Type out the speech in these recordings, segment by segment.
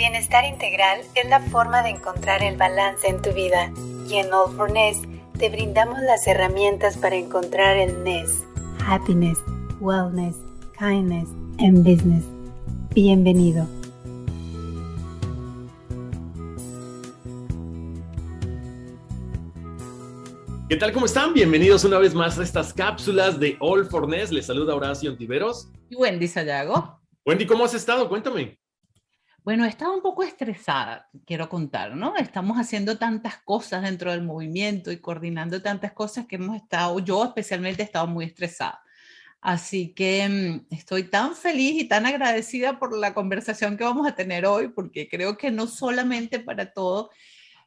Bienestar integral es la forma de encontrar el balance en tu vida y en All for Ness te brindamos las herramientas para encontrar el Ness. Happiness, Wellness, Kindness and Business. Bienvenido. ¿Qué tal? ¿Cómo están? Bienvenidos una vez más a estas cápsulas de All for Ness. Les saluda Horacio Antiveros. Y Wendy Sayago. Wendy, ¿cómo has estado? Cuéntame. Bueno, estaba un poco estresada, quiero contar, ¿no? Estamos haciendo tantas cosas dentro del movimiento y coordinando tantas cosas que hemos estado, yo especialmente he estado muy estresada. Así que mm, estoy tan feliz y tan agradecida por la conversación que vamos a tener hoy, porque creo que no solamente para todas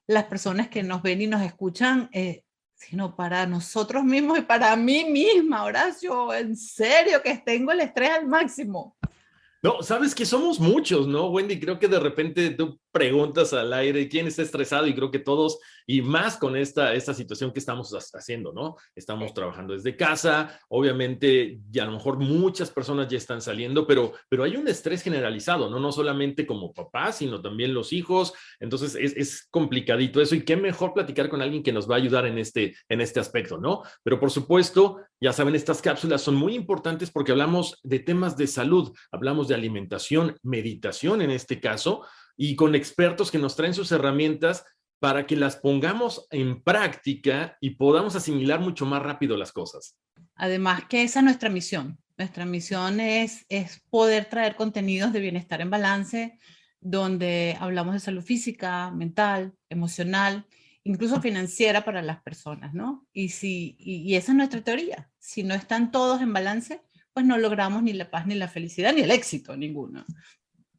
las personas que nos ven y nos escuchan, eh, sino para nosotros mismos y para mí misma, Horacio, en serio que tengo el estrés al máximo. No, sabes que somos muchos, ¿no, Wendy? Creo que de repente tú preguntas al aire quién está estresado y creo que todos, y más con esta, esta situación que estamos haciendo, ¿no? Estamos trabajando desde casa, obviamente, y a lo mejor muchas personas ya están saliendo, pero, pero hay un estrés generalizado, ¿no? No solamente como papás, sino también los hijos, entonces es, es complicadito eso y qué mejor platicar con alguien que nos va a ayudar en este, en este aspecto, ¿no? Pero por supuesto, ya saben, estas cápsulas son muy importantes porque hablamos de temas de salud, hablamos de alimentación, meditación en este caso, y con expertos que nos traen sus herramientas para que las pongamos en práctica y podamos asimilar mucho más rápido las cosas. Además que esa es nuestra misión. Nuestra misión es, es poder traer contenidos de bienestar en balance, donde hablamos de salud física, mental, emocional, incluso financiera para las personas, ¿no? Y, si, y esa es nuestra teoría. Si no están todos en balance, pues no logramos ni la paz, ni la felicidad, ni el éxito, ninguno.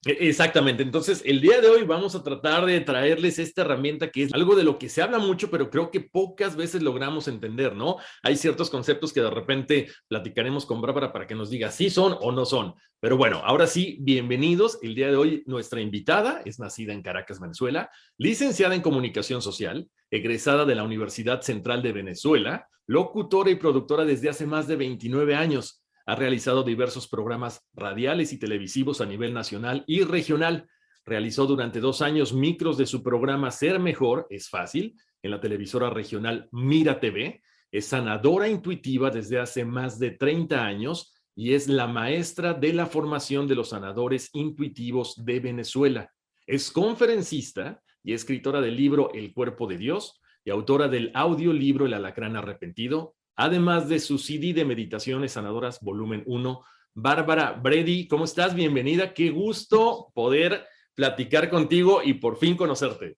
E, exactamente. Entonces, el día de hoy vamos a tratar de traerles esta herramienta que es algo de lo que se habla mucho, pero creo que pocas veces logramos entender, ¿no? Hay ciertos conceptos que de repente platicaremos con Bárbara para que nos diga si son o no son. Pero bueno, ahora sí, bienvenidos. El día de hoy nuestra invitada es nacida en Caracas, Venezuela, licenciada en comunicación social, egresada de la Universidad Central de Venezuela, locutora y productora desde hace más de 29 años ha realizado diversos programas radiales y televisivos a nivel nacional y regional. Realizó durante dos años micros de su programa Ser Mejor, es fácil, en la televisora regional Mira TV. Es sanadora intuitiva desde hace más de 30 años y es la maestra de la formación de los sanadores intuitivos de Venezuela. Es conferencista y escritora del libro El cuerpo de Dios y autora del audiolibro El alacrán arrepentido, además de su CD de Meditaciones Sanadoras Volumen 1. Bárbara Brady, ¿cómo estás? Bienvenida. Qué gusto poder platicar contigo y por fin conocerte.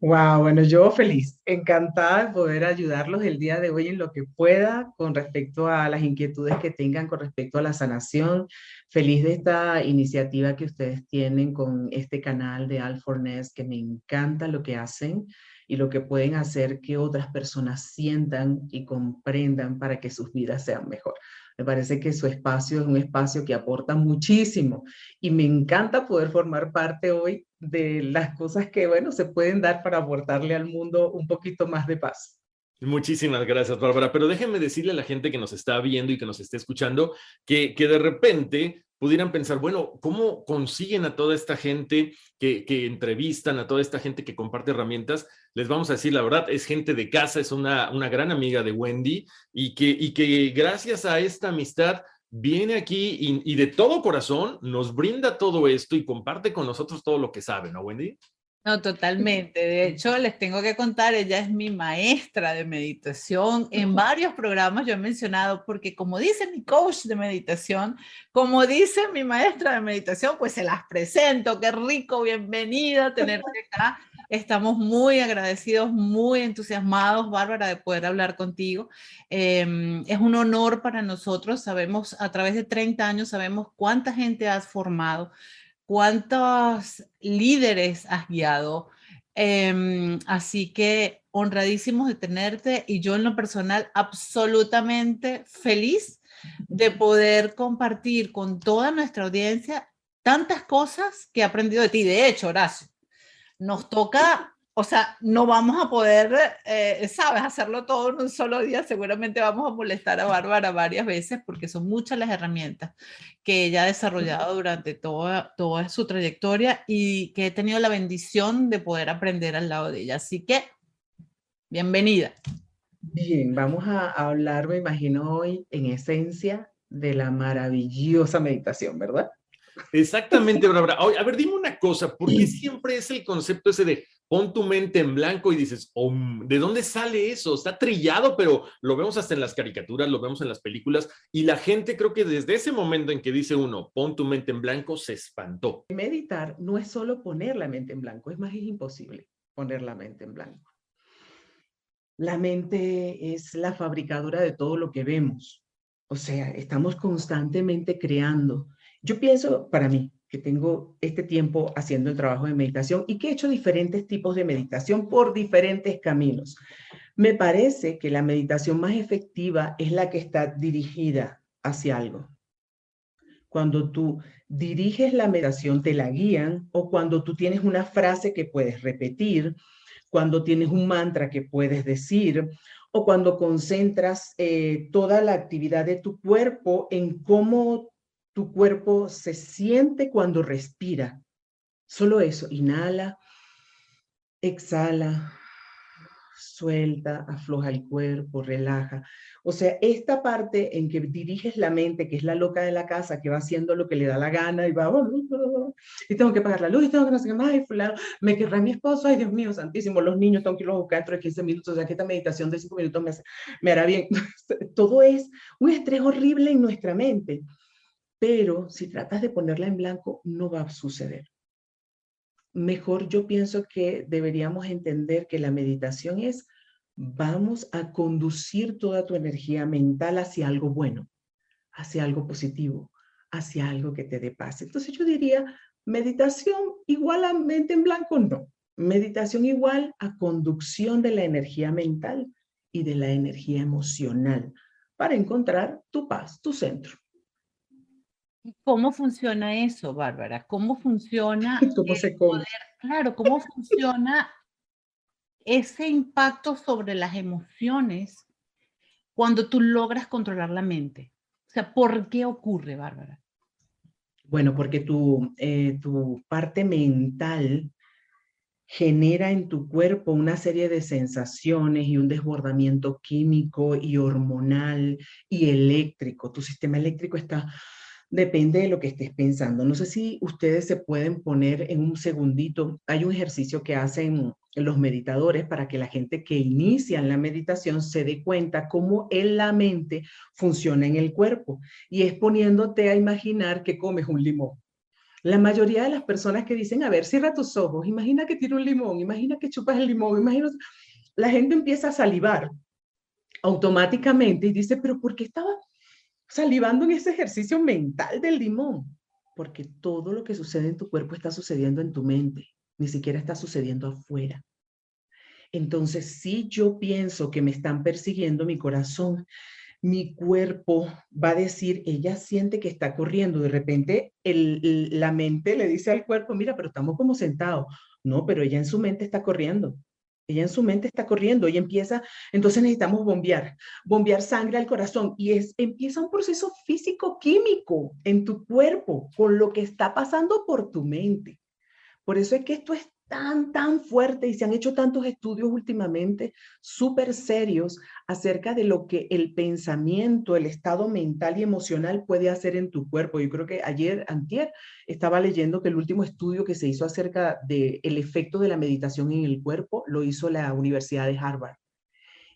Wow, bueno, yo feliz, encantada de poder ayudarlos el día de hoy en lo que pueda con respecto a las inquietudes que tengan con respecto a la sanación. Feliz de esta iniciativa que ustedes tienen con este canal de Alfornes, que me encanta lo que hacen y lo que pueden hacer que otras personas sientan y comprendan para que sus vidas sean mejor. Me parece que su espacio es un espacio que aporta muchísimo y me encanta poder formar parte hoy de las cosas que, bueno, se pueden dar para aportarle al mundo un poquito más de paz. Muchísimas gracias, Bárbara. Pero déjenme decirle a la gente que nos está viendo y que nos está escuchando que, que de repente pudieran pensar, bueno, ¿cómo consiguen a toda esta gente que, entrevistan, a toda esta gente que comparte herramientas? Les vamos a decir la verdad, es gente de casa, es una, una gran amiga de Wendy y que, y que gracias a esta amistad viene aquí y, y, de todo corazón nos brinda todo esto y comparte con nosotros todo lo que sabe, ¿no, Wendy? No, totalmente. De hecho, les tengo que contar, ella es mi maestra de meditación. En varios programas yo he mencionado, porque como dice mi coach de meditación, como dice mi maestra de meditación, pues se las presento. Qué rico, bienvenida tenerte acá. Estamos muy agradecidos, muy entusiasmados, Bárbara, de poder hablar contigo. Em, es un honor para nosotros. Sabemos, a través de 30 años, sabemos cuánta gente has formado cuántos líderes has guiado. Em, así que honradísimos de tenerte y yo en lo personal absolutamente feliz de poder compartir con toda nuestra audiencia tantas cosas que he aprendido de ti. De hecho, Horacio, nos toca o sea, no vamos a poder, eh, sabes, hacerlo todo en un solo día. Seguramente vamos a molestar a Bárbara varias veces porque son muchas las herramientas que ella ha desarrollado durante toda, toda su trayectoria y que he tenido la bendición de poder aprender al lado de ella. Así que, bienvenida. Bien, vamos a hablar, me imagino, hoy en esencia de la maravillosa meditación, ¿verdad? Exactamente, Bárbara. A ver, dime una cosa, porque siempre es el concepto ese de pon tu mente en blanco y dices, ¿de dónde sale eso? Está trillado, pero lo vemos hasta en las caricaturas, lo vemos en las películas, y la gente creo que desde ese momento en que dice uno, pon tu mente en blanco, se espantó. Meditar no es solo poner la mente en blanco, es más, es imposible poner la mente en blanco. La mente es la fabricadora de todo lo que vemos. O sea, estamos constantemente creando. Yo pienso, para mí, que tengo este tiempo haciendo el trabajo de meditación y que he hecho diferentes tipos de meditación por diferentes caminos. Me parece que la meditación más efectiva es la que está dirigida hacia algo. Cuando tú diriges la meditación, te la guían o cuando tú tienes una frase que puedes repetir, cuando tienes un mantra que puedes decir o cuando concentras eh, toda la actividad de tu cuerpo en cómo tu cuerpo se siente cuando respira. Solo eso, inhala, exhala, suelta, afloja el cuerpo, relaja. O sea, esta parte en que diriges la mente, que es la loca de la casa, que va haciendo lo que le da la gana y va, y tengo que pagar la luz, y tengo que no sé qué más, y fulano, me querrá mi esposo, ay Dios mío, santísimo, los niños tengo que irlos a buscar dentro de 15 minutos, o sea, que esta meditación de 5 minutos me, me hará bien. Todo es un estrés horrible en nuestra mente pero si tratas de ponerla en blanco, no va a suceder. Mejor yo pienso que deberíamos entender que la meditación es, vamos a conducir toda tu energía mental hacia algo bueno, hacia algo positivo, hacia algo que te dé paz. Entonces yo diría, meditación igual a mente en blanco, no. Meditación igual a conducción de la energía mental y de la energía emocional para encontrar tu paz, tu centro. ¿Cómo funciona eso, Bárbara? ¿Cómo funciona ¿Cómo se claro, cómo funciona ese impacto sobre las emociones cuando tú logras controlar la mente? O sea, ¿por qué ocurre, Bárbara? Bueno, porque tu, eh, tu parte mental genera en tu cuerpo una serie de sensaciones y un desbordamiento químico y hormonal y eléctrico. Tu sistema eléctrico está depende de lo que estés pensando. No sé si ustedes se pueden poner en un segundito. Hay un ejercicio que hacen los meditadores para que la gente que inicia la meditación se dé cuenta cómo en la mente funciona en el cuerpo. Y es poniéndote a imaginar que comes un limón. La mayoría de las personas que dicen, a ver, cierra tus ojos, imagina que tiro un limón, imagina que chupas el limón, imagina... La gente empieza a salivar automáticamente y dice, pero ¿por qué estaba salivando en ese ejercicio mental del limón, porque todo lo que sucede en tu cuerpo está sucediendo en tu mente, ni siquiera está sucediendo afuera. Entonces, si yo pienso que me están persiguiendo mi corazón, mi cuerpo va a decir, ella siente que está corriendo. De repente, la mente le dice al cuerpo, mira, pero estamos como sentados. No, pero ella en su mente está corriendo. Ella en su mente está corriendo y empieza, entonces necesitamos bombear, bombear sangre al corazón y es, empieza un proceso físico-químico en tu cuerpo con lo que está pasando por tu mente. Por eso es que esto es tan, tan fuerte y se han hecho tantos estudios últimamente súper serios acerca de lo que el pensamiento, el estado mental y emocional puede hacer en tu cuerpo. Yo creo que ayer, antier, estaba leyendo que el último estudio que se hizo acerca del el efecto de la meditación en el cuerpo lo hizo la Universidad de Harvard.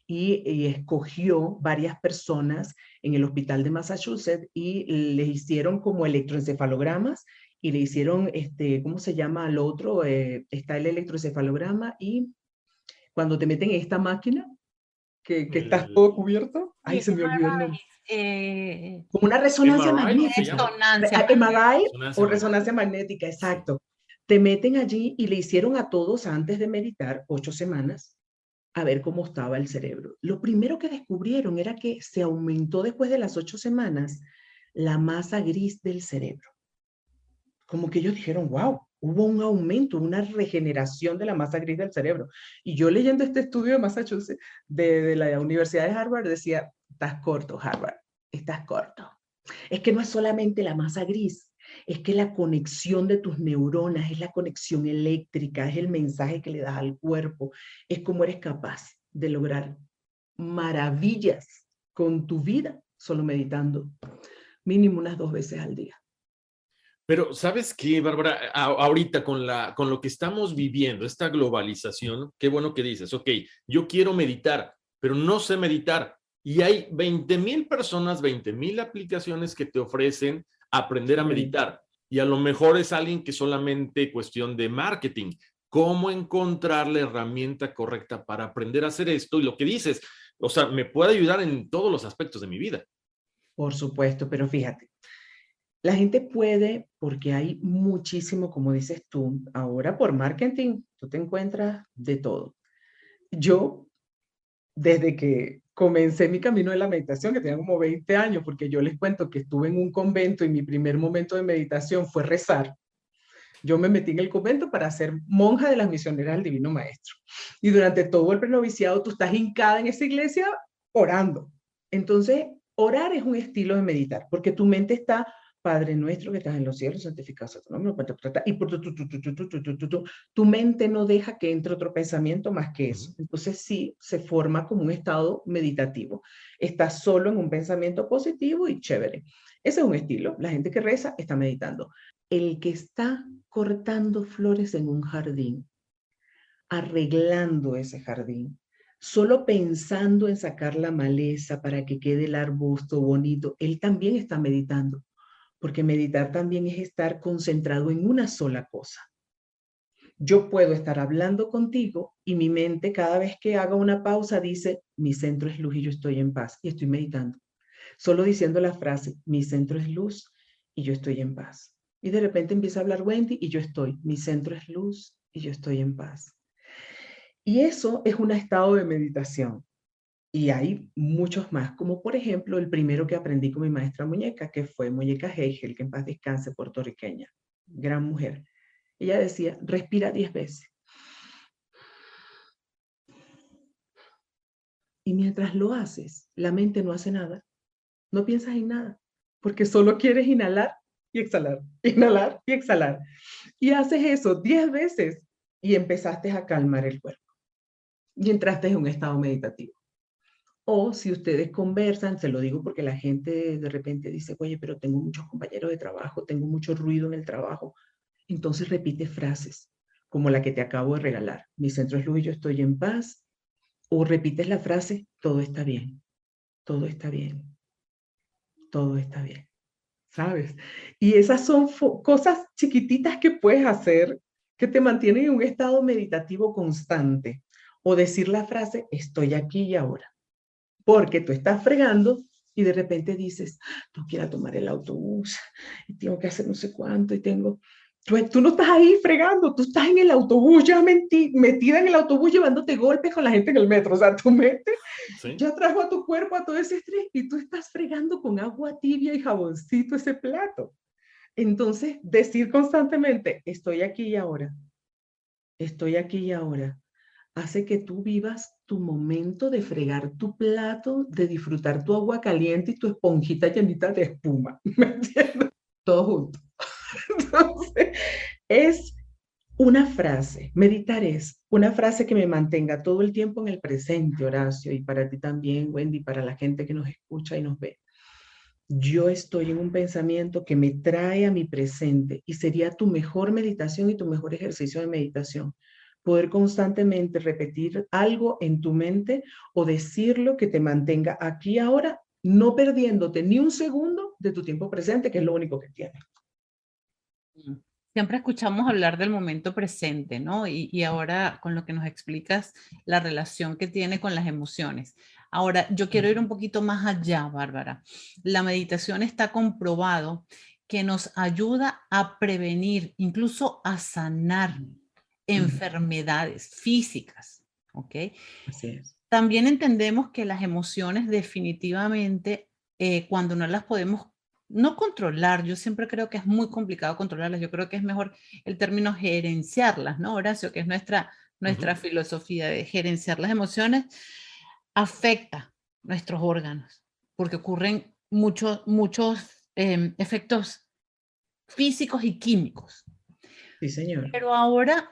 Y, y, escogió varias personas en el hospital de Massachusetts y les hicieron como electroencefalogramas y le hicieron, este, ¿cómo se llama al otro? Eh, está el electroencefalograma y cuando te meten en esta máquina, que, que estás todo cubierto, ahí se me olvidó el nombre. Eh, Como una resonancia magnética. Resonancia o resonancia magnética, exacto. Te meten allí y le hicieron a todos antes de meditar ocho semanas a ver cómo estaba el cerebro. Lo primero que descubrieron era que se aumentó después de las ocho semanas la masa gris del cerebro como que ellos dijeron, wow, hubo un aumento, una regeneración de la masa gris del cerebro. Y yo leyendo este estudio de Massachusetts, de, la Universidad de Harvard, decía, estás corto, Harvard, estás corto. Es que no es solamente la masa gris, es que la conexión de tus neuronas, es la conexión eléctrica, es el mensaje que le das al cuerpo, es cómo eres capaz de lograr maravillas con tu vida solo meditando mínimo unas dos veces al día. Pero ¿sabes qué, Bárbara? Ahorita con, la, con lo que estamos viviendo, esta globalización, qué bueno que dices, ok, yo quiero meditar, pero no sé meditar. Y hay 20 mil personas, 20 mil aplicaciones que te ofrecen aprender a meditar. Y a lo mejor es alguien que solamente cuestión de marketing. ¿Cómo encontrar la herramienta correcta para aprender a hacer esto? Y lo que dices, o sea, me puede ayudar en todos los aspectos de mi vida. Por supuesto, pero fíjate, la gente puede, porque hay muchísimo, como dices tú, ahora por marketing, tú te encuentras de todo. Yo, desde que comencé mi camino de la meditación, que tenía como 20 años, porque yo les cuento que estuve en un convento y mi primer momento de meditación fue rezar. Yo me metí en el convento para ser monja de las misioneras del Divino Maestro. Y durante todo el prenoviciado tú estás hincada en esa iglesia orando. Entonces, orar es un estilo de meditar, porque tu mente está Padre nuestro que estás en los cielos, santificado sea tu nombre, y por tu, tu, tu, tu, mente no deja que entre otro pensamiento más que eso. Entonces sí, se forma como un estado meditativo. Estás solo en un pensamiento positivo y chévere. Ese es un estilo. La gente que reza está meditando. El que está cortando flores en un jardín, arreglando ese jardín, solo pensando en sacar la maleza para que quede el arbusto bonito, él también está meditando porque meditar también es estar concentrado en una sola cosa. Yo puedo estar hablando contigo y mi mente cada vez que haga una pausa dice, mi centro es luz y yo estoy en paz y estoy meditando. Solo diciendo la frase, mi centro es luz y yo estoy en paz. Y de repente empieza a hablar Wendy y yo estoy, mi centro es luz y yo estoy en paz. Y eso es un estado de meditación. Y hay muchos más, como por ejemplo el primero que aprendí con mi maestra muñeca, que fue Muñeca Heigel, que en paz descanse, puertorriqueña, gran mujer. Ella decía, respira diez veces. Y mientras lo haces, la mente no hace nada, no piensas en nada, porque solo quieres inhalar y exhalar, inhalar y exhalar. Y haces eso diez veces y empezaste a calmar el cuerpo. Y entraste en un estado meditativo. O si ustedes conversan, se lo digo porque la gente de repente dice, oye, pero tengo muchos compañeros de trabajo, tengo mucho ruido en el trabajo. Entonces repite frases como la que te acabo de regalar. Mi centro es luz y yo estoy en paz. O repites la frase, todo está bien, todo está bien, todo está bien. ¿Sabes? Y esas son cosas chiquititas que puedes hacer que te mantienen en un estado meditativo constante. O decir la frase, estoy aquí y ahora porque tú estás fregando y de repente dices, no quiero tomar el autobús y tengo que hacer no sé cuánto y tengo... Tú, tú no estás ahí fregando, tú estás en el autobús ya metida en el autobús llevándote golpes con la gente en el metro. O sea, tu mente ya trajo a tu cuerpo a todo ese estrés y tú estás fregando con agua tibia y jaboncito ese plato. Entonces, decir constantemente, estoy aquí y ahora, estoy aquí y ahora, hace que tú vivas tu momento de fregar tu plato, de disfrutar tu agua caliente y tu esponjita llenita de espuma. ¿Me entiendes? Todo junto. Entonces, es una frase, meditar es una frase que me mantenga todo el tiempo en el presente, Horacio, y para ti también, Wendy, para la gente que nos escucha y nos ve. Yo estoy en un pensamiento que me trae a mi presente y sería tu mejor meditación y tu mejor ejercicio de meditación. Poder constantemente repetir algo en tu mente o decirlo que te mantenga aquí ahora, no perdiéndote ni un segundo de tu tiempo presente, que es lo único que tienes. Mm siempre escuchamos hablar del momento presente, ¿no? Y, ahora con lo que nos explicas, la relación que tiene con las emociones. Ahora, yo quiero ir un poquito más allá, Bárbara. La meditación está comprobado que nos ayuda a prevenir, incluso a sanar enfermedades físicas, ¿ok? Así es. También entendemos que las emociones definitivamente, eh, cuando no las podemos no controlar, yo siempre creo que es muy complicado controlarlas, yo creo que es mejor el término gerenciarlas, ¿no, Horacio? Que es nuestra, nuestra filosofía de gerenciar las emociones, afecta nuestros órganos, porque ocurren muchos, muchos em, efectos físicos y químicos. Sí, señor. Pero ahora,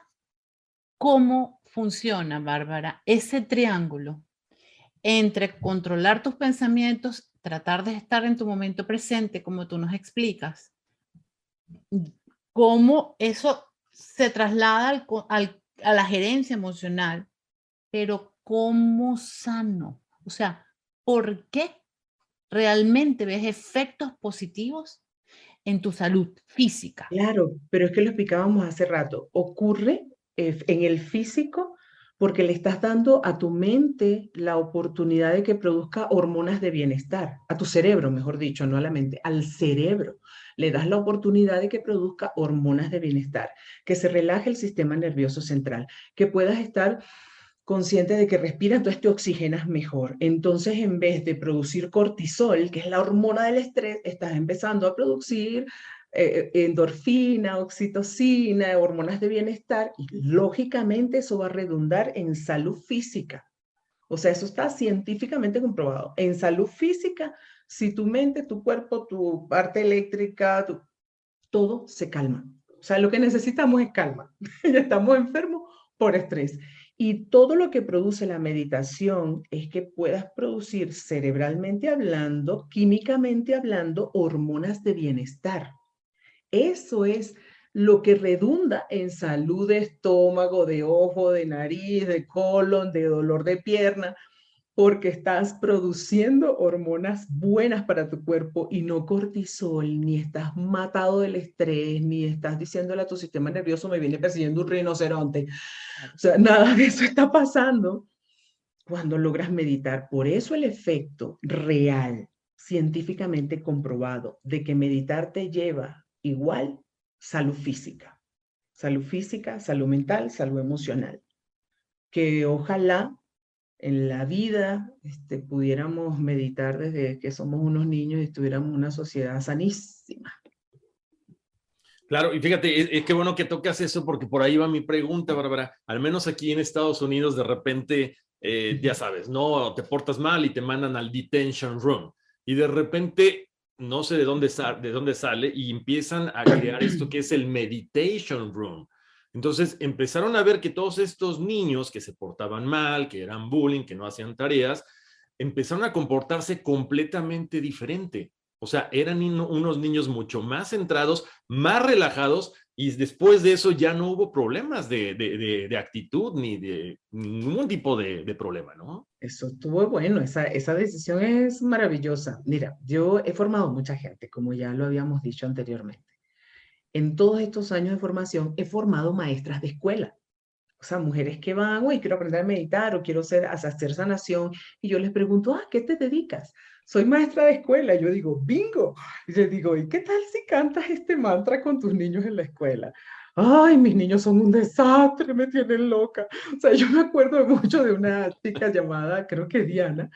¿cómo funciona, Bárbara, ese triángulo entre controlar tus pensamientos tratar de estar en tu momento presente, como tú nos explicas, cómo eso se traslada a la gerencia emocional, pero cómo sano. O sea, ¿por qué realmente ves efectos positivos en tu salud física? Claro, pero es que lo explicábamos hace rato. Ocurre en el físico porque le estás dando a tu mente la oportunidad de que produzca hormonas de bienestar, a tu cerebro, mejor dicho, no a la mente, al cerebro. Le das la oportunidad de que produzca hormonas de bienestar, que se relaje el sistema nervioso central, que puedas estar consciente de que respiras, entonces te oxigenas mejor. Entonces, en vez de producir cortisol, que es la hormona del estrés, estás empezando a producir eh, eh, endorfina, oxitocina, hormonas de bienestar, y lógicamente eso va a redundar en salud física. O sea, eso está científicamente comprobado. En salud física, si tu mente, tu cuerpo, tu parte eléctrica, todo se calma. O sea, lo que necesitamos es calma. ya estamos enfermos por estrés. Y todo lo que produce la meditación es que puedas producir cerebralmente hablando, químicamente hablando, hormonas de bienestar. Eso es lo que redunda en salud de estómago, de ojo, de nariz, de colon, de dolor de pierna, porque estás produciendo hormonas buenas para tu cuerpo y no cortisol, ni estás matado del estrés, ni estás diciéndole a tu sistema nervioso, me viene persiguiendo un rinoceronte. O sea, nada de eso está pasando cuando logras meditar. Por eso el efecto real, científicamente comprobado, de que meditar te lleva igual salud física. Salud física, salud mental, salud emocional. Que ojalá en la vida este, pudiéramos meditar desde que somos unos niños y estuviéramos una sociedad sanísima. Claro, y fíjate, es, que bueno que tocas eso porque por ahí va mi pregunta, Bárbara. Al menos aquí en Estados Unidos, de repente, eh, ya sabes, no te portas mal y te mandan al detention room. Y de repente no sé de dónde, de dónde sale, y empiezan a crear esto que es el meditation room. Entonces empezaron a ver que todos estos niños que se portaban mal, que eran bullying, que no hacían tareas, empezaron a comportarse completamente diferente. O sea, eran unos niños mucho más centrados, más relajados y después de eso ya no hubo problemas de, de, actitud ni de ningún tipo de, problema, ¿no? Eso estuvo bueno, esa, esa decisión es maravillosa. Mira, yo he formado mucha gente, como ya lo habíamos dicho anteriormente. En todos estos años de formación he formado maestras de escuela. O sea, mujeres que van, uy, quiero aprender a meditar o quiero hacer, hacer sanación. Y yo les pregunto, ah, ¿qué te dedicas? Soy maestra de escuela. yo digo, bingo. Y les digo, ¿y qué tal si cantas este mantra con tus niños en la escuela? Ay, mis niños son un desastre, me tienen loca. O sea, yo me acuerdo mucho de una chica llamada, creo que Diana,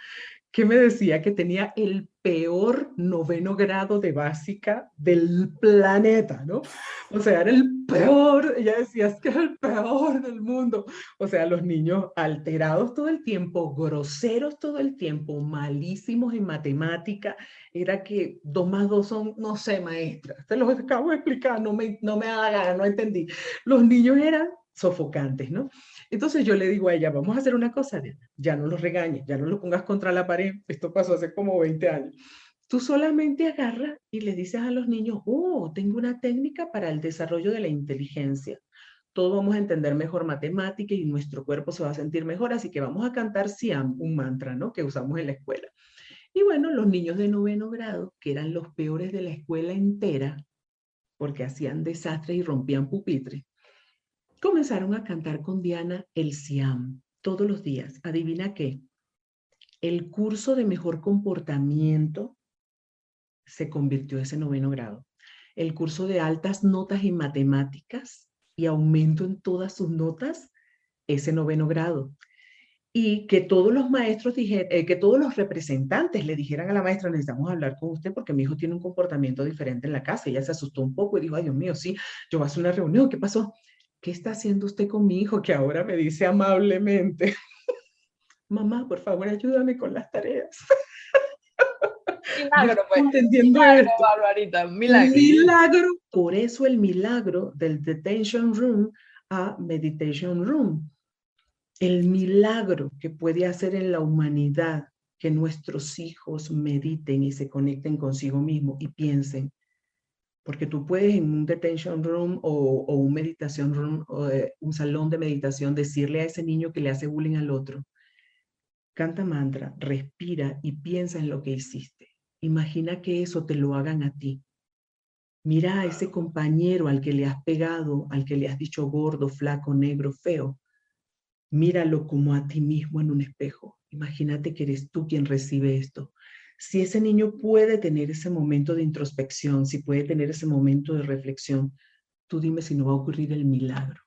que me decía que tenía el peor noveno grado de básica del planeta, ¿no? O sea, era el peor, ella decía, es que es el peor del mundo. O sea, los niños alterados todo el tiempo, groseros todo el tiempo, malísimos en matemática, era que dos más dos son, no sé, maestra, te los acabo de explicar, no me, no me haga, no entendí. Los niños eran sofocantes, ¿no? Entonces yo le digo a ella, vamos a hacer una cosa, ya no los regañes, ya no los pongas contra la pared, esto pasó hace como 20 años. Tú solamente agarras y le dices a los niños, oh, tengo una técnica para el desarrollo de la inteligencia. Todos vamos a entender mejor matemática y nuestro cuerpo se va a sentir mejor, así que vamos a cantar Siam, un mantra, ¿no? Que usamos en la escuela. Y bueno, los niños de noveno grado, que eran los peores de la escuela entera, porque hacían desastres y rompían pupitres, comenzaron a cantar con Diana el Siam todos los días. Adivina qué. El curso de mejor comportamiento se convirtió ese noveno grado. El curso de altas notas en matemáticas y aumento en todas sus notas, ese noveno grado. Y que todos los maestros dijeran, eh, que todos los representantes le dijeran a la maestra, necesitamos hablar con usted porque mi hijo tiene un comportamiento diferente en la casa. Ella se asustó un poco y dijo, ay Dios mío, sí, yo voy a hacer una reunión, ¿qué pasó? ¿Qué está haciendo usted con mi hijo que ahora me dice amablemente, mamá, por favor, ayúdame con las tareas? Milagro, pues. Entendiendo milagro, Barbarita, milagro. Milagro. Por eso el milagro del detention room a meditation room. El milagro que puede hacer en la humanidad que nuestros hijos mediten y se conecten consigo mismo y piensen, porque tú puedes en un detention room o, un meditación room o eh, un salón de meditación decirle a ese niño que le hace bullying al otro, canta mantra, respira y piensa en lo que hiciste. Imagina que eso te lo hagan a ti. Mira a ese compañero al que le has pegado, al que le has dicho gordo, flaco, negro, feo. Míralo como a ti mismo en un espejo. Imagínate que eres tú quien recibe esto si ese niño puede tener ese momento de introspección, si puede tener ese momento de reflexión, tú dime si no va a ocurrir el milagro.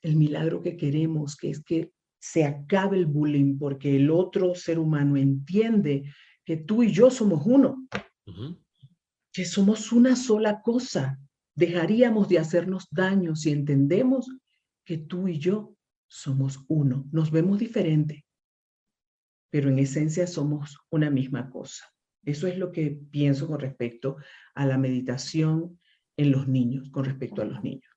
El milagro que queremos, que es que se acabe el bullying porque el otro ser humano entiende que tú y yo somos uno, que somos una sola cosa. Dejaríamos de hacernos daño si entendemos que tú y yo somos uno. Nos vemos diferente, pero en esencia somos una misma cosa. Eso es lo que pienso con respecto a la meditación en los niños, con respecto a los niños.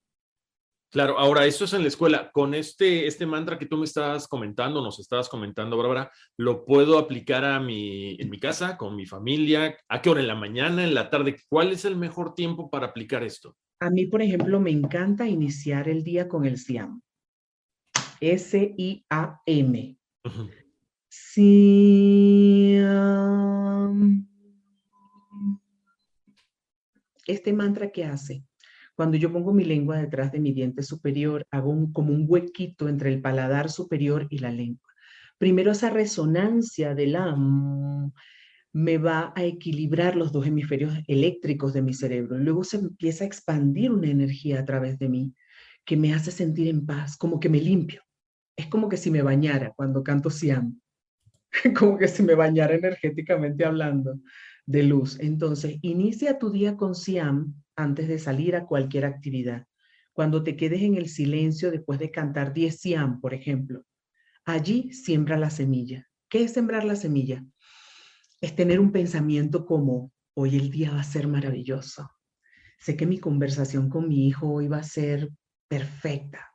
Claro, ahora eso es en la escuela. Con este, este mantra que tú me estabas comentando, nos estabas comentando, Bárbara, ¿lo puedo aplicar a mi, en mi casa, con mi familia? ¿A qué hora? ¿En la mañana, en la tarde? ¿Cuál es el mejor tiempo para aplicar esto? A mí, por ejemplo, me encanta iniciar el día con el SIAM. S-I-A-M. Sí. este mantra que hace, cuando yo pongo mi lengua detrás de mi diente superior, hago como un huequito entre el paladar superior y la lengua. Primero esa resonancia del am me va a equilibrar los dos hemisferios eléctricos de mi cerebro. Luego se empieza a expandir una energía a través de mí que me hace sentir en paz, como que me limpio. Es como que si me bañara cuando canto Siam. como que si me bañara energéticamente hablando de luz. Entonces, inicia tu día con Siam antes de salir a cualquier actividad. Cuando te quedes en el silencio después de cantar 10 Siam, por ejemplo, allí siembra la semilla. ¿Qué es sembrar la semilla? Es tener un pensamiento como, hoy el día va a ser maravilloso. Sé que mi conversación con mi hijo hoy va a ser perfecta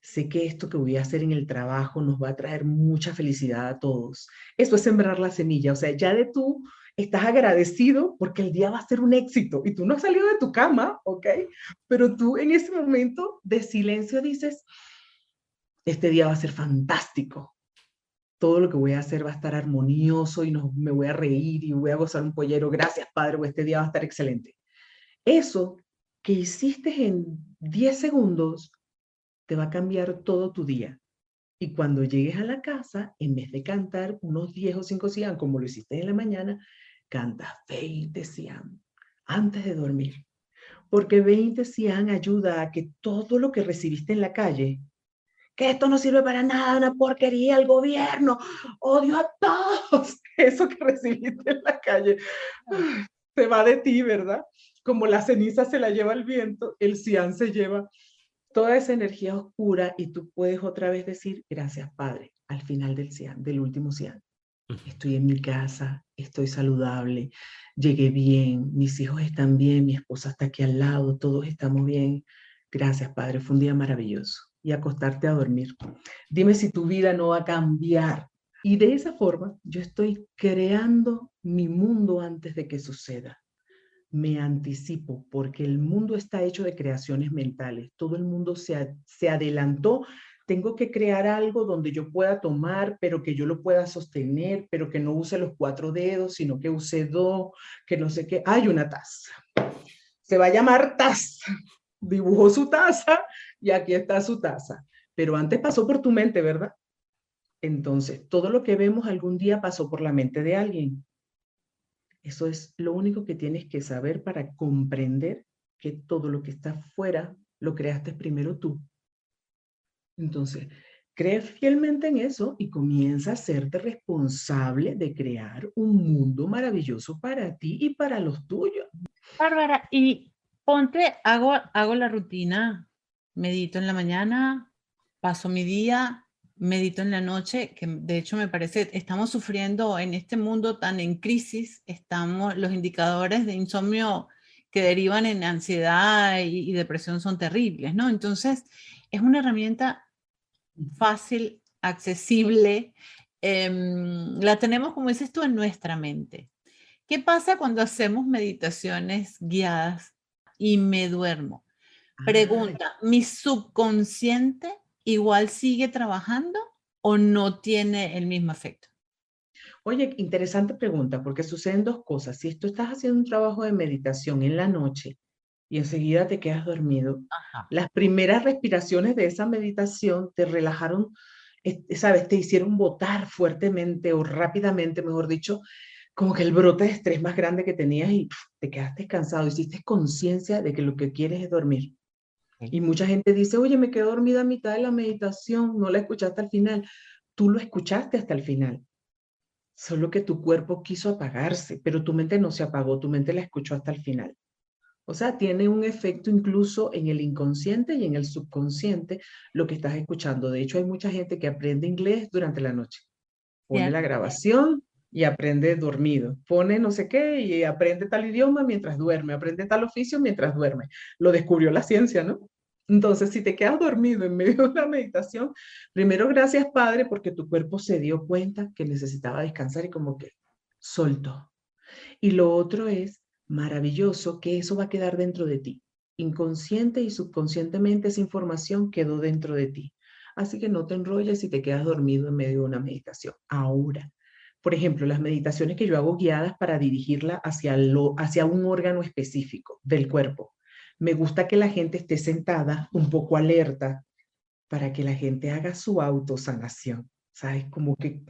sé que esto que voy a hacer en el trabajo nos va a traer mucha felicidad a todos. Eso es sembrar la semilla, o sea, ya de tú estás agradecido porque el día va a ser un éxito y tú no has salido de tu cama, ¿ok? Pero tú en ese momento de silencio dices, este día va a ser fantástico. Todo lo que voy a hacer va a estar armonioso y no, me voy a reír y voy a gozar un pollero. Gracias, Padre, o este día va a estar excelente. Eso que hiciste en 10 segundos te va a cambiar todo tu día. Y cuando llegues a la casa, en vez de cantar unos 10 o 5 siam como lo hiciste en la mañana, canta 20 siam antes de dormir. Porque 20 siam ayuda a que todo lo que recibiste en la calle, que esto no sirve para nada, una porquería, el gobierno, odio a todos. Eso que recibiste en la calle se va de ti, ¿verdad? Como la ceniza se la lleva el viento, el cian se lleva toda esa energía oscura y tú puedes otra vez decir, gracias Padre, al final del cian, del último cian. Estoy en mi casa, estoy saludable, llegué bien, mis hijos están bien, mi esposa está aquí al lado, todos estamos bien. Gracias, Padre, fue un día maravilloso. Y acostarte a dormir. Dime si tu vida no va a cambiar. Y de esa forma, yo estoy creando mi mundo antes de que suceda. Me anticipo porque el mundo está hecho de creaciones mentales. Todo el mundo se, se adelantó tengo que crear algo donde yo pueda tomar, pero que yo lo pueda sostener, pero que no use los cuatro dedos, sino que use dos, que no sé qué. Hay una taza. Se va a llamar taza. Dibujó su taza y aquí está su taza. Pero antes pasó por tu mente, ¿verdad? Entonces, todo lo que vemos algún día pasó por la mente de alguien. Eso es lo único que tienes que saber para comprender que todo lo que está fuera lo creaste primero tú entonces, cree fielmente en eso y comienza a serte responsable de crear un mundo maravilloso para ti y para los tuyos. Bárbara, y ponte, hago, hago la rutina, medito en la mañana, paso mi día, medito en la noche, que de hecho me parece, estamos sufriendo en este mundo tan en crisis, estamos, los indicadores de insomnio que derivan en ansiedad y, y depresión son terribles, ¿no? Entonces, es una herramienta fácil, accesible, em, la tenemos, como dices tú, en nuestra mente. ¿Qué pasa cuando hacemos meditaciones guiadas y me duermo? Pregunta, ¿mi subconsciente igual sigue trabajando o no tiene el mismo efecto? Oye, interesante pregunta, porque suceden dos cosas. Si tú estás haciendo un trabajo de meditación en la noche y enseguida te quedas dormido. Las primeras respiraciones de esa meditación te relajaron, sabes, te hicieron votar fuertemente o rápidamente, mejor dicho, como que el brote de estrés más grande que tenías y te quedaste cansado, hiciste conciencia de que lo que quieres es dormir. Y mucha gente dice, oye, me quedo dormida a mitad de la meditación, no la escuchaste al final. Tú lo escuchaste hasta el final. Solo que tu cuerpo quiso apagarse, pero tu mente no se apagó, tu mente la escuchó hasta el final. O sea, tiene un efecto incluso en el inconsciente y en el subconsciente lo que estás escuchando. De hecho, hay mucha gente que aprende inglés durante la noche. Pone la grabación y aprende dormido. Pone no sé qué y aprende tal idioma mientras duerme, aprende tal oficio mientras duerme. Lo descubrió la ciencia, ¿no? Entonces, si te quedas dormido en medio de una meditación, primero gracias Padre porque tu cuerpo se dio cuenta que necesitaba descansar y como que soltó. Y lo otro es maravilloso que eso va a quedar dentro de ti. Inconsciente y subconscientemente esa información quedó dentro de ti. Así que no te enrolles y te quedas dormido en medio de una meditación. Ahora, por ejemplo, las meditaciones que yo hago guiadas para dirigirla hacia, hacia un órgano específico del cuerpo. Me gusta que la gente esté sentada, un poco alerta, para que la gente haga su autosanación. ¿Sabes? Como que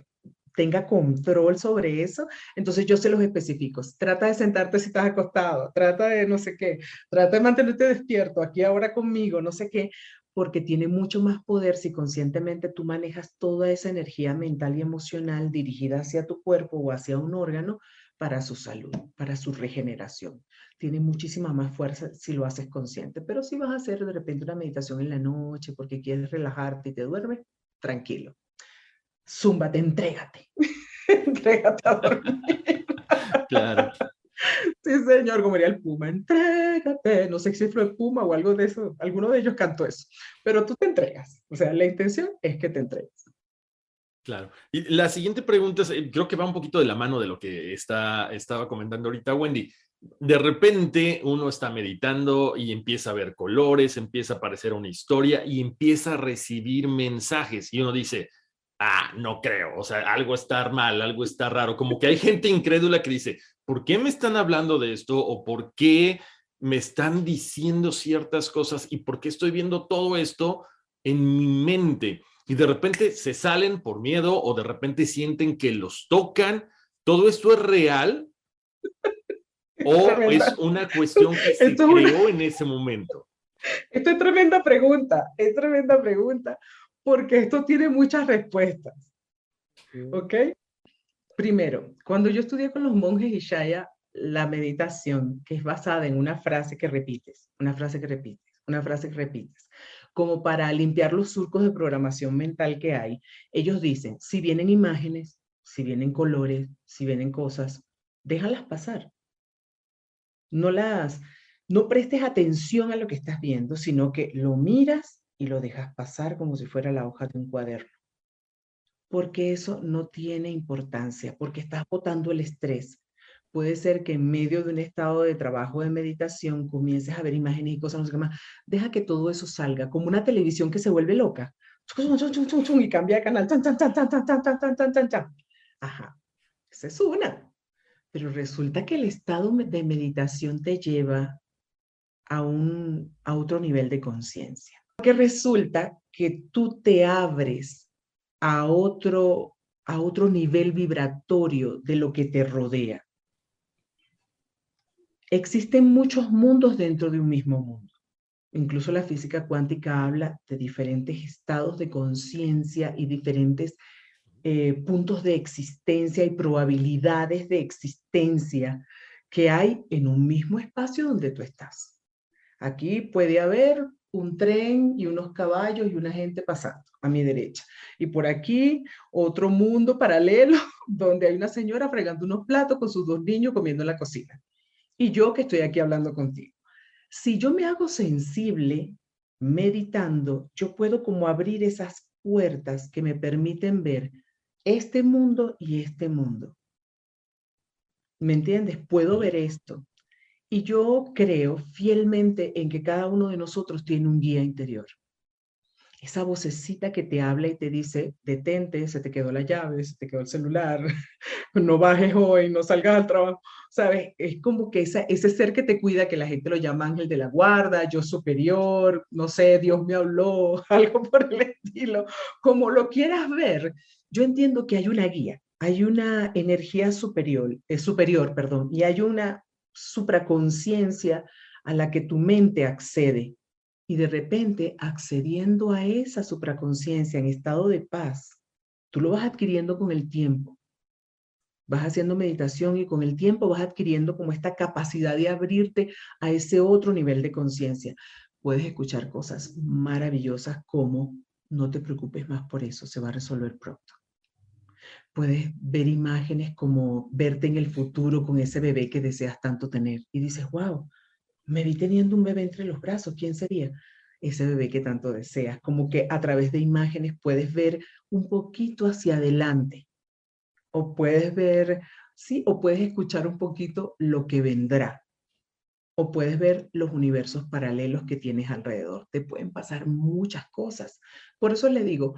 tenga control sobre eso, entonces yo se los especifico. Trata de sentarte si estás acostado, trata de no sé qué, trata de mantenerte despierto aquí ahora conmigo, no sé qué, porque tiene mucho más poder si conscientemente tú manejas toda esa energía mental y emocional dirigida hacia tu cuerpo o hacia un órgano para su salud, para su regeneración. Tiene muchísima más fuerza si lo haces consciente, pero si vas a hacer de repente una meditación en la noche porque quieres relajarte y te duermes, tranquilo zúmbate, entrégate. entrégate a dormir. claro. Sí, señor, como diría el Puma, entrégate. No sé si fue el Puma o algo de eso, alguno de ellos cantó eso, pero tú te entregas. O sea, la intención es que te entregues. Claro. Y la siguiente pregunta es, eh, creo que va un poquito de la mano de lo que está, estaba comentando ahorita Wendy. De repente uno está meditando y empieza a ver colores, empieza a aparecer una historia y empieza a recibir mensajes y uno dice, ah, no creo, o sea, algo está mal, algo está raro, como que hay gente incrédula que dice, ¿por qué me están hablando de esto? ¿O por qué me están diciendo ciertas cosas? ¿Y por qué estoy viendo todo esto en mi mente? Y de repente se salen por miedo o de repente sienten que los tocan. ¿Todo esto es real? ¿O es una cuestión que se creó en ese momento? Esto es tremenda pregunta, es tremenda pregunta, porque esto tiene muchas respuestas. ¿Ok? Primero, cuando yo estudié con los monjes Ishaya, la meditación, que es basada en una frase que repites, una frase que repites, una frase que repites, como para limpiar los surcos de programación mental que hay, ellos dicen, si vienen imágenes, si vienen colores, si vienen cosas, déjalas pasar. No las, no prestes atención a lo que estás viendo, sino que lo miras y lo dejas pasar como si fuera la hoja de un cuaderno. Porque eso no tiene importancia, porque estás botando el estrés. Puede ser que en medio de un estado de trabajo de meditación comiences a ver imágenes y cosas, no sé qué más. Deja que todo eso salga, como una televisión que se vuelve loca. Y cambia de canal. Ajá, esa es una. Pero resulta que el estado de meditación te lleva a, un, a otro nivel de conciencia. Que resulta que tú te abres a otro, a otro nivel vibratorio de lo que te rodea. Existen muchos mundos dentro de un mismo mundo. Incluso la física cuántica habla de diferentes estados de conciencia y diferentes eh, puntos de existencia y probabilidades de existencia que hay en un mismo espacio donde tú estás. Aquí puede haber un tren y unos caballos y una gente pasando a mi derecha. Y por aquí otro mundo paralelo donde hay una señora fregando unos platos con sus dos niños comiendo en la cocina. Y yo que estoy aquí hablando contigo. Si yo me hago sensible meditando, yo puedo como abrir esas puertas que me permiten ver este mundo y este mundo. ¿Me entiendes? Puedo ver esto. Y yo creo fielmente en que cada uno de nosotros tiene un guía interior. Esa vocecita que te habla y te dice, detente, se te quedó la llave, se te quedó el celular, no bajes hoy, no salgas al trabajo. ¿Sabes? Es como que esa, ese ser que te cuida, que la gente lo llama ángel de la guarda, yo superior, no sé, Dios me habló, algo por el estilo. Como lo quieras ver, yo entiendo que hay una guía, hay una energía superior, eh, superior, perdón, y hay una supraconciencia a la que tu mente accede. Y de repente, accediendo a esa supraconciencia en estado de paz, tú lo vas adquiriendo con el tiempo. Vas haciendo meditación y con el tiempo vas adquiriendo como esta capacidad de abrirte a ese otro nivel de conciencia. Puedes escuchar cosas maravillosas como no te preocupes más por eso, se va a resolver pronto puedes ver imágenes como verte en el futuro con ese bebé que deseas tanto tener y dices, wow, me vi teniendo un bebé entre los brazos, ¿quién sería? Ese bebé que tanto deseas, como que a través de imágenes puedes ver un poquito hacia adelante o puedes ver, sí, o puedes escuchar un poquito lo que vendrá o puedes ver los universos paralelos que tienes alrededor. Te pueden pasar muchas cosas. Por eso le digo,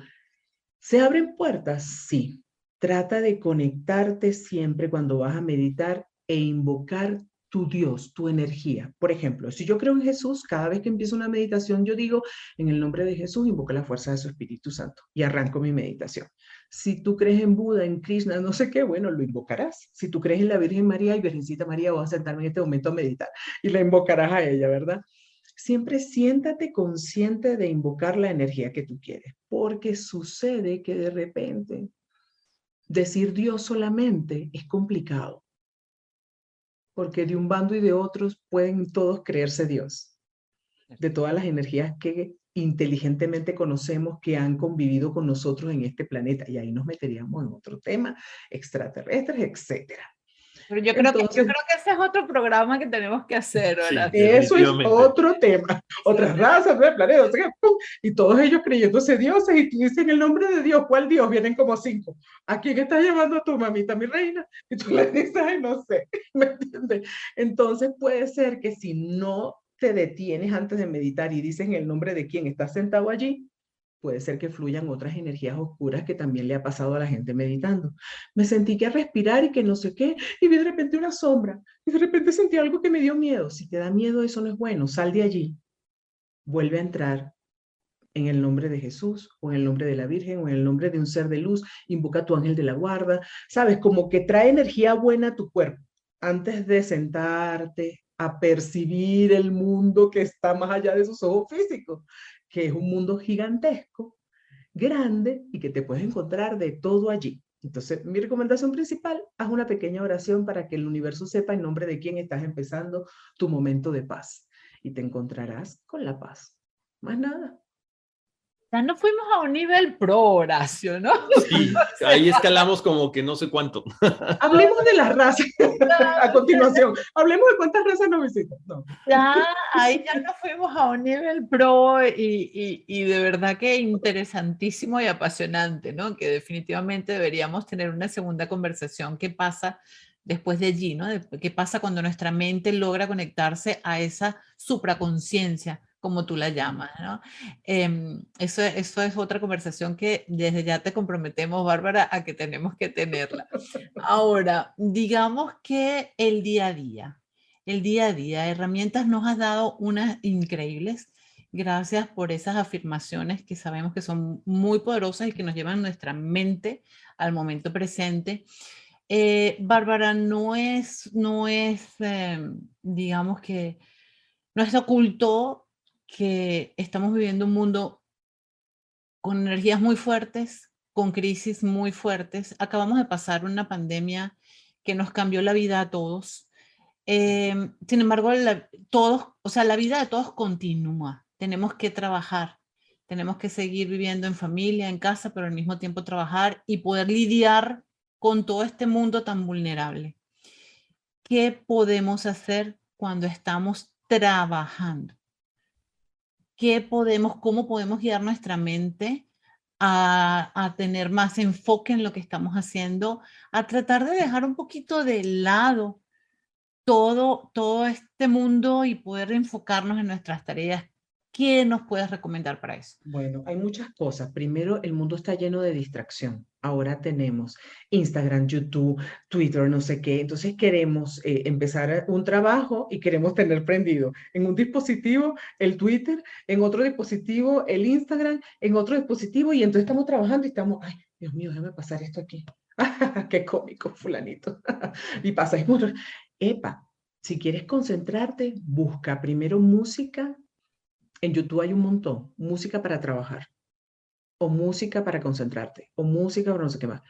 ¿se abren puertas? Sí, Trata de conectarte siempre cuando vas a meditar e invocar tu Dios, tu energía. Por ejemplo, si yo creo en Jesús, cada vez que empiezo una meditación, yo digo, en el nombre de Jesús, invoco la fuerza de su Espíritu Santo y arranco mi meditación. Si tú crees en Buda, en Krishna, no sé qué, bueno, lo invocarás. Si tú crees en la Virgen María y Virgencita María, vas a sentarme en este momento a meditar y la invocarás a ella, ¿verdad? Siempre siéntate consciente de invocar la energía que tú quieres, porque sucede que de repente decir Dios solamente es complicado, porque de un bando y de otros pueden todos creerse Dios, de todas las energías que inteligentemente conocemos que han convivido con nosotros en este planeta, y ahí nos meteríamos en otro tema, extraterrestres, etcétera. Pero yo creo, que, yo creo que ese es otro programa que tenemos que hacer, ¿verdad? eso es otro tema. Otras razas, de planetas, y todos ellos creyéndose dioses, y tú dices en el nombre de Dios, ¿cuál Dios? Vienen como cinco. ¿A quién estás llevando tu mamita, mi reina? Y tú le dices, ay, no sé, ¿me entiendes? Entonces puede ser que si no te detienes antes de meditar y dices en el nombre de quién estás sentado allí, puede ser que fluyan otras energías oscuras que también le ha pasado a la gente meditando. Me sentí que a respirar y que no sé qué, y vi de repente una sombra, y de repente sentí algo que me dio miedo. Si te da miedo, eso no es bueno, sal de allí. Vuelve a entrar en el nombre de Jesús, o en el nombre de la Virgen, o en el nombre de un ser de luz, invoca a tu ángel de la guarda, sabes, como que trae energía buena a tu cuerpo antes de sentarte a percibir el mundo que está más allá de sus ojos físicos que es un mundo gigantesco, grande y que te puedes encontrar de todo allí. Entonces, mi recomendación principal, haz una pequeña oración para que el universo sepa en nombre de quién estás empezando tu momento de paz y te encontrarás con la paz. Más nada ya no fuimos a un nivel pro, Horacio, ¿no? Sí, ahí escalamos como que no sé cuánto. Hablemos de las razas a continuación. Hablemos de cuántas razas nos visitan. Ya, ahí ya no fuimos a un nivel pro y, y, y, de verdad que interesantísimo y apasionante, ¿no? Que definitivamente deberíamos tener una segunda conversación. ¿Qué pasa después de allí, ¿no? ¿Qué pasa cuando nuestra mente logra conectarse a esa supraconciencia? Como tú la llamas, ¿no? Em, eso, eso es otra conversación que desde ya te comprometemos, Bárbara, a que tenemos que tenerla. Ahora, digamos que el día a día, el día a día, herramientas nos has dado unas increíbles. Gracias por esas afirmaciones que sabemos que son muy poderosas y que nos llevan nuestra mente al momento presente. Eh, Bárbara, no es, no es, em, digamos que no es oculto que estamos viviendo un mundo con energías muy fuertes, con crisis muy fuertes. Acabamos de pasar una pandemia que nos cambió la vida a todos. Em, sin embargo, todos, o sea, la vida de todos continúa. Tenemos que trabajar, tenemos que seguir viviendo en familia, en casa, pero al mismo tiempo trabajar y poder lidiar con todo este mundo tan vulnerable. ¿Qué podemos hacer cuando estamos trabajando? Qué podemos, cómo podemos guiar nuestra mente a, tener más enfoque en lo que estamos haciendo, a tratar de dejar un poquito de lado todo, todo este mundo y poder enfocarnos en nuestras tareas ¿Qué nos puedes recomendar para eso? Bueno, hay muchas cosas. Primero, el mundo está lleno de distracción. Ahora tenemos Instagram, YouTube, Twitter, no sé qué. Entonces queremos eh, empezar un trabajo y queremos tener prendido en un dispositivo el Twitter, en otro dispositivo el Instagram, en otro dispositivo y entonces estamos trabajando y estamos, ay, Dios mío, déjame pasar esto aquí. qué cómico, fulanito. y pasa, Epa, si quieres concentrarte, busca primero música en YouTube hay un montón. Música para trabajar, o música para concentrarte, o música para no sé qué más.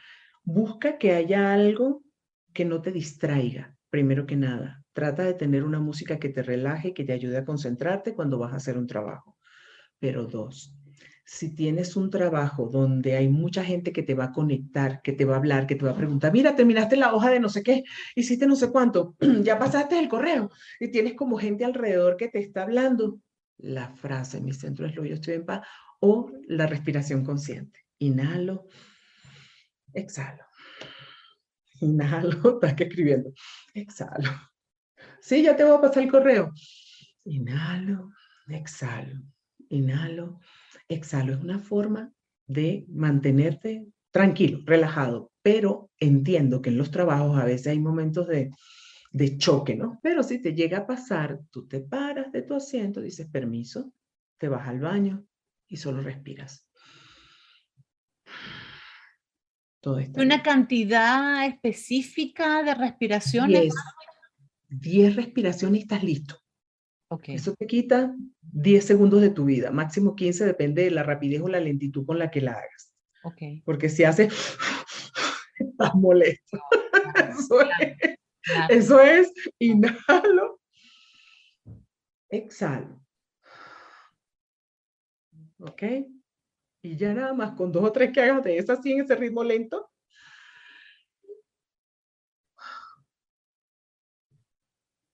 Busca que haya algo que no te distraiga, primero que nada. Trata de tener una música que te relaje, que te ayude a concentrarte cuando vas a hacer un trabajo. Pero dos, si tienes un trabajo donde hay mucha gente que te va a conectar, que te va a hablar, que te va a preguntar, mira, terminaste la hoja de no sé qué, hiciste no sé cuánto, ya pasaste el correo y tienes como gente alrededor que te está hablando, la frase, mi centro es lo yo estoy en paz, o la respiración consciente. Inhalo, exhalo. Inhalo, estás que escribiendo. Exhalo. Sí, ya te voy a pasar el correo. Inhalo, exhalo. Inhalo, exhalo. Es una forma de mantenerte tranquilo, relajado, pero entiendo que en los trabajos a veces hay momentos de, de choque, ¿no? Pero si te llega a pasar, tú te paras de tu asiento, dices permiso, te vas al baño y solo respiras. Todo ¿Una cantidad específica de respiraciones? 10 respiraciones y estás listo. Okay. Eso te quita 10 segundos de tu vida, máximo 15, depende de la rapidez o la lentitud con la que la hagas. Okay. Porque si haces, estás molesto. Eso es, inhalo, exhalo. ¿Ok? Y ya nada más con dos o tres que hagas de esas así en ese ritmo lento.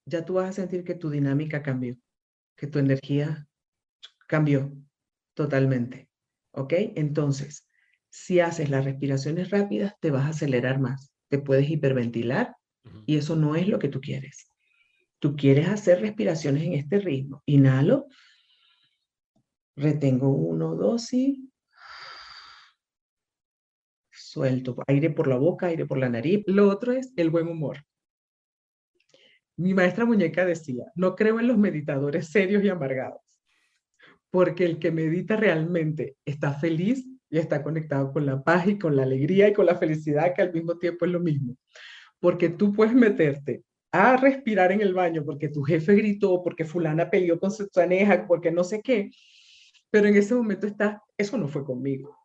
Ya tú vas a sentir que tu dinámica cambió, que tu energía cambió totalmente. ¿Ok? Entonces, si haces las respiraciones rápidas, te vas a acelerar más. Te puedes hiperventilar y eso no es lo que tú quieres. Tú quieres hacer respiraciones en este ritmo. Inhalo, retengo uno, dos y suelto aire por la boca, aire por la nariz. Lo otro es el buen humor. Mi maestra muñeca decía, no creo en los meditadores serios y amargados, porque el que medita realmente está feliz y está conectado con la paz y con la alegría y con la felicidad, que al mismo tiempo es lo mismo porque tú puedes meterte a respirar en el baño porque tu jefe gritó, porque fulana peleó con su pareja, porque no sé qué, pero en ese momento está, eso no fue conmigo,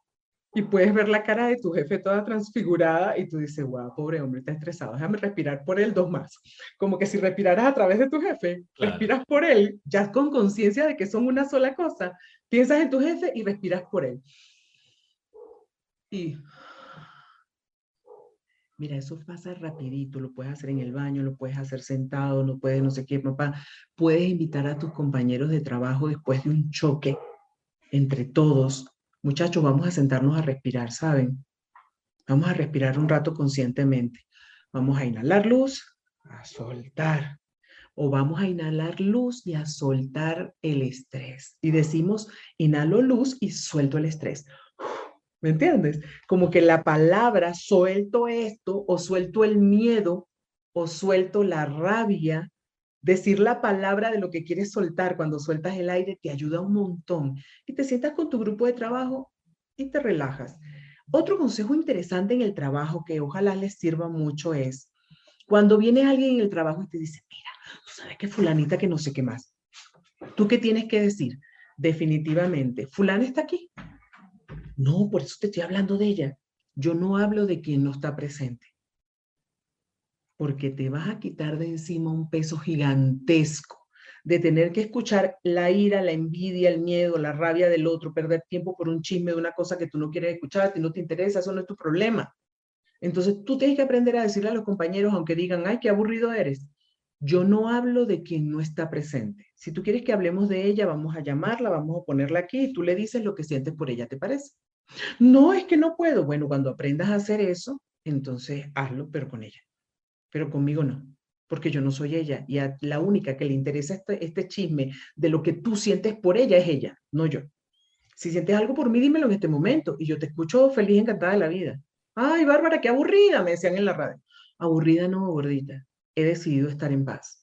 y puedes ver la cara de tu jefe toda transfigurada y tú dices, wow, pobre hombre, está estresado, déjame respirar por él dos más. Como que si respiraras a través de tu jefe, respiras por él, ya con conciencia de que son una sola cosa, piensas en tu jefe y respiras por él. Y Mira, eso pasa rapidito, lo puedes hacer en el baño, lo puedes hacer sentado, no puedes no sé qué, papá. Puedes invitar a tus compañeros de trabajo después de un choque entre todos Muchachos, vamos a sentarnos a respirar, ¿saben? Vamos a respirar un rato conscientemente. Vamos a inhalar luz, a soltar. O vamos a inhalar luz y a soltar el estrés. Y decimos, inhalo luz y suelto el estrés. ¿Me entiendes? Como que la palabra suelto esto o suelto el miedo o suelto la rabia Decir la palabra de lo que quieres soltar cuando sueltas el aire te ayuda un montón. Y te sientas con tu grupo de trabajo y te relajas. Otro consejo interesante en el trabajo que ojalá les sirva mucho es cuando viene alguien en el trabajo y te dice, mira, tú sabes que fulanita que no sé qué más. ¿Tú qué tienes que decir? Definitivamente, fulana está aquí. No, por eso te estoy hablando de ella. Yo no hablo de quien no está presente porque te vas a quitar de encima un peso gigantesco de tener que escuchar la ira, la envidia, el miedo, la rabia del otro, perder tiempo por un chisme de una cosa que tú no quieres escuchar, que no te interesa, eso no es tu problema. Entonces tú tienes que aprender a decirle a los compañeros, aunque digan, ay, qué aburrido eres. Yo no hablo de quien no está presente. Si tú quieres que hablemos de ella, vamos a llamarla, vamos a ponerla aquí y tú le dices lo que sientes por ella, ¿te parece? No, es que no puedo. Bueno, cuando aprendas a hacer eso, entonces hazlo, pero con ella pero conmigo no, porque yo no soy ella y a la única que le interesa este, este chisme de lo que tú sientes por ella es ella, no yo. Si sientes algo por mí, dímelo en este momento y yo te escucho feliz, encantada de la vida. Ay, Bárbara, qué aburrida, me decían en la radio. Aburrida no, gordita. He decidido estar en paz.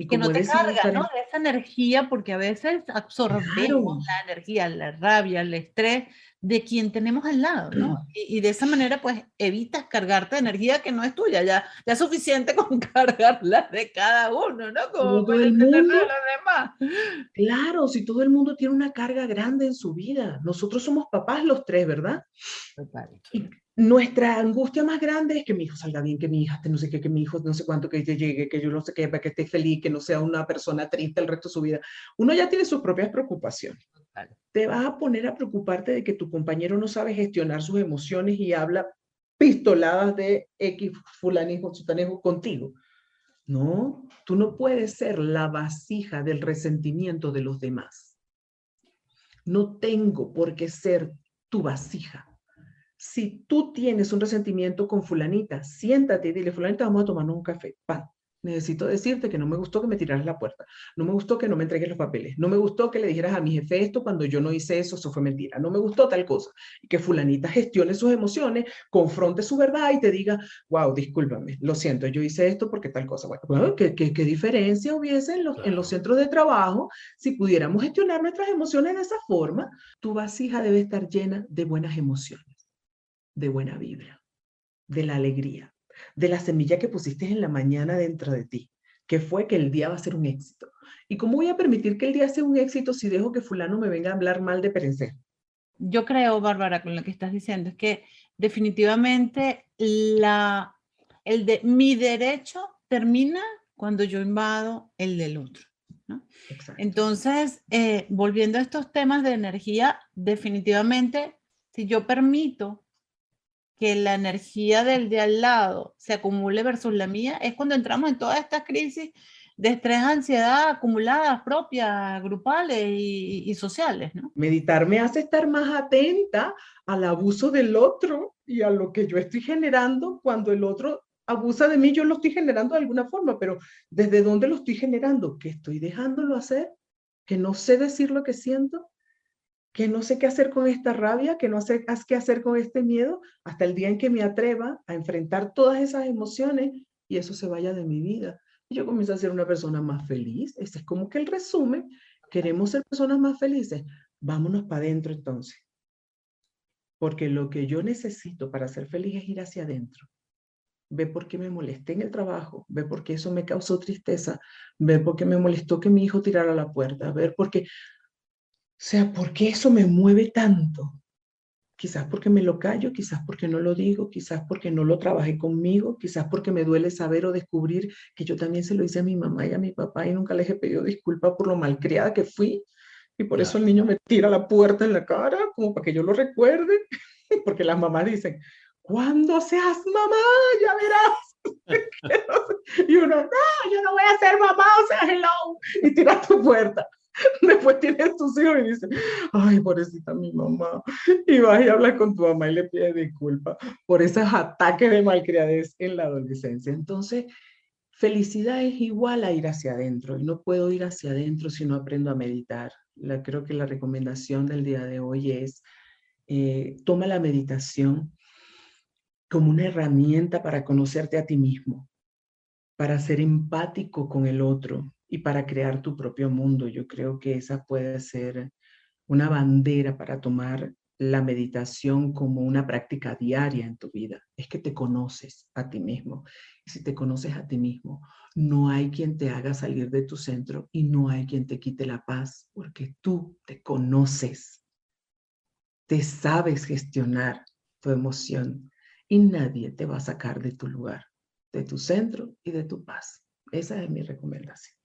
Y que no te carga, ¿no? De esa energía, porque a veces absorbemos la energía, la rabia, el estrés de quien tenemos al lado, ¿no? Y, de esa manera, pues, evitas cargarte de energía que no es tuya, ya, ya es suficiente con cargarla de cada uno, ¿no? Como todo el mundo, los demás. Claro, si todo el mundo tiene una carga grande en su vida, nosotros somos papás los tres, ¿verdad? Y nuestra angustia más grande es que mi hijo salga bien, que mi hija no sé qué, que mi hijo no sé cuánto, que llegue, que yo no sé qué, que esté feliz, que no sea una persona triste el resto de su vida. Uno ya tiene sus propias preocupaciones te vas a poner a preocuparte de que tu compañero no sabe gestionar sus emociones y habla pistoladas de X fulanejo, sutanejo contigo. No, tú no puedes ser la vasija del resentimiento de los demás. No tengo por qué ser tu vasija. Si tú tienes un resentimiento con fulanita, siéntate y dile, fulanita, vamos a tomarnos un café. Pan necesito decirte que no me gustó que me tiraras la puerta, no me gustó que no me entregues los papeles, no me gustó que le dijeras a mi jefe esto cuando yo no hice eso, eso fue mentira, no me gustó tal cosa. Y que fulanita gestione sus emociones, confronte su verdad y te diga, wow, discúlpame, lo siento, yo hice esto porque tal cosa. Bueno, ¿qué, qué, qué diferencia hubiese en los, en los centros de trabajo si pudiéramos gestionar nuestras emociones de esa forma? Tu vasija debe estar llena de buenas emociones, de buena vibra, de la alegría de la semilla que pusiste en la mañana dentro de ti, que fue que el día va a ser un éxito. ¿Y cómo voy a permitir que el día sea un éxito si dejo que fulano me venga a hablar mal de Perencer? Yo creo, Bárbara, con lo que estás diciendo, es que definitivamente la, el de, mi derecho termina cuando yo invado el del otro. ¿no? Entonces, eh, volviendo a estos temas de energía, definitivamente, si yo permito que la energía del de al lado se acumule versus la mía, es cuando entramos en todas estas crisis de estrés, ansiedad acumuladas propias, grupales y, sociales. ¿no? Meditar me hace estar más atenta al abuso del otro y a lo que yo estoy generando cuando el otro abusa de mí, yo lo estoy generando de alguna forma, pero ¿desde dónde lo estoy generando? ¿Que estoy dejándolo hacer? ¿Que no sé decir lo que siento? Que no sé qué hacer con esta rabia, que no sé qué hacer con este miedo, hasta el día en que me atreva a enfrentar todas esas emociones y eso se vaya de mi vida. Y yo comienzo a ser una persona más feliz. Ese es como que el resumen. Queremos ser personas más felices. Vámonos para adentro entonces. Porque lo que yo necesito para ser feliz es ir hacia adentro. Ve por qué me molesté en el trabajo, ve por qué eso me causó tristeza, ve por qué me molestó que mi hijo tirara la puerta, ver por qué sea, ¿por qué eso me mueve tanto? Quizás porque me lo callo, quizás porque no lo digo, quizás porque no lo trabajé conmigo, quizás porque me duele saber o descubrir que yo también se lo hice a mi mamá y a mi papá y nunca les he pedido disculpas por lo malcriada que fui. Y por eso el niño me tira la puerta en la cara, como para que yo lo recuerde. Porque las mamás dicen, cuando seas mamá, ya verás. y uno, no, yo no voy a ser mamá, o sea, hello. Y tira tu puerta. Después tienes tus hijos y dices, ay, pobrecita mi mamá. Y vas y hablas con tu mamá y le pides disculpas por esos ataques de malcriadez en la adolescencia. Entonces, felicidad es igual a ir hacia adentro. Y no puedo ir hacia adentro si no aprendo a meditar. La, creo que la recomendación del día de hoy es, eh, toma la meditación como una herramienta para conocerte a ti mismo, para ser empático con el otro, y para crear tu propio mundo. Yo creo que esa puede ser una bandera para tomar la meditación como una práctica diaria en tu vida. Es que te conoces a ti mismo. Y si te conoces a ti mismo, no hay quien te haga salir de tu centro y no hay quien te quite la paz, porque tú te conoces. Te sabes gestionar tu emoción y nadie te va a sacar de tu lugar, de tu centro y de tu paz. Esa es mi recomendación.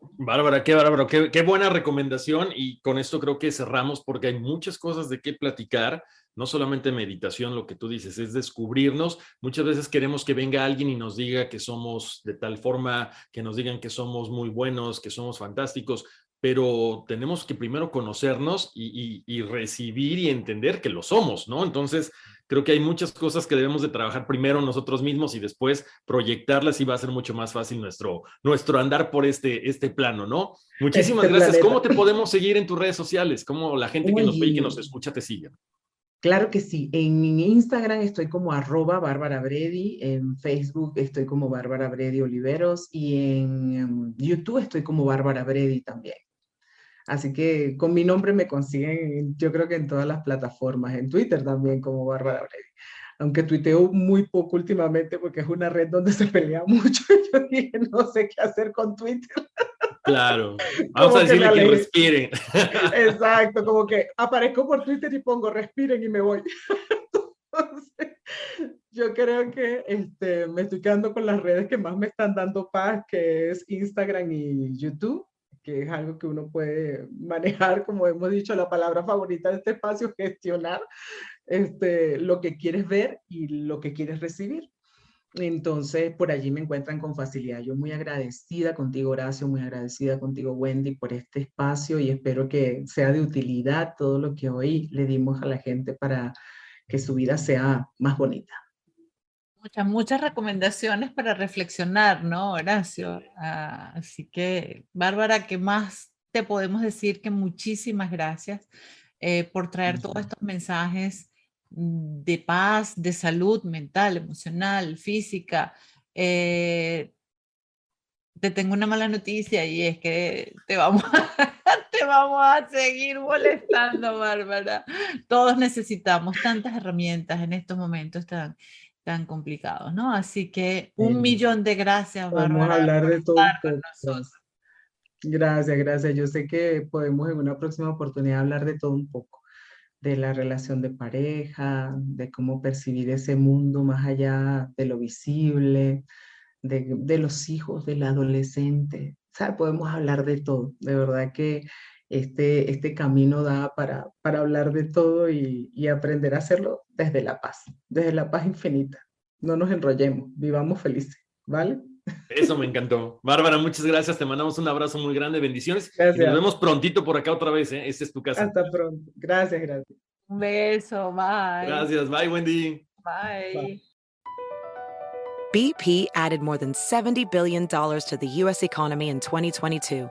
Bárbara, qué bárbaro, qué, buena recomendación y con esto creo que cerramos porque hay muchas cosas de qué platicar, no solamente meditación, lo que tú dices, es descubrirnos. Muchas veces queremos que venga alguien y nos diga que somos de tal forma, que nos digan que somos muy buenos, que somos fantásticos, pero tenemos que primero conocernos y, recibir y entender que lo somos, ¿no? Entonces, creo que hay muchas cosas que debemos de trabajar primero nosotros mismos y después proyectarlas y va a ser mucho más fácil nuestro, nuestro andar por este, este plano, ¿no? Muchísimas este gracias. ¿Cómo te podemos seguir en tus redes sociales? ¿Cómo la gente que nos ve y que nos escucha te sigue? Claro que sí. En Instagram estoy como arroba Bárbara Bredi, en Facebook estoy como Bárbara Bredi Oliveros y en em, YouTube estoy como Bárbara Bredi también. Así que con mi nombre me consiguen, yo creo que en todas las plataformas, en Twitter también como Bárbara Brady. Aunque tuiteo muy poco últimamente porque es una red donde se pelea mucho, yo dije, no sé qué hacer con Twitter. Claro, vamos a decirle que, respiren. Exacto, como que aparezco por Twitter y pongo respiren y me voy. yo creo que este, me estoy quedando con las redes que más me están dando paz, que es Instagram y YouTube que es algo que uno puede manejar, como hemos dicho, la palabra favorita de este espacio, gestionar este, lo que quieres ver y lo que quieres recibir. Entonces, por allí me encuentran con facilidad. Yo muy agradecida contigo, Horacio, muy agradecida contigo, Wendy, por este espacio y espero que sea de utilidad todo lo que hoy le dimos a la gente para que su vida sea más bonita. Muchas, muchas recomendaciones para reflexionar, ¿no, Horacio? Ah, así que, Bárbara, ¿qué más te podemos decir? Que muchísimas gracias eh, por traer todos estos mensajes de paz, de salud mental, emocional, física. Eh, te tengo una mala noticia y es que te vamos a, te vamos a seguir molestando, Bárbara. Todos necesitamos tantas herramientas en estos momentos tan tan complicados, ¿no? Así que un millón de gracias, Bárbara. Vamos a hablar de todo. Gracias, gracias. Yo sé que podemos en una próxima oportunidad hablar de todo un poco, de la relación de pareja, de cómo percibir ese mundo más allá de lo visible, de, de los hijos, del adolescente. O sea, podemos hablar de todo. De verdad que este, este camino da para, para hablar de todo y, y aprender a hacerlo desde la paz, desde la paz infinita. No nos enrollemos, vivamos felices, ¿vale? Eso me encantó. Bárbara, muchas gracias. Te mandamos un abrazo muy grande. Bendiciones. nos vemos prontito por acá otra vez. ¿eh? Esta es tu casa. Hasta pronto. Gracias, gracias. Un beso. Bye. Gracias. Bye, Wendy. Bye. Bye. BP added more than $70 billion to the U.S. economy in 2022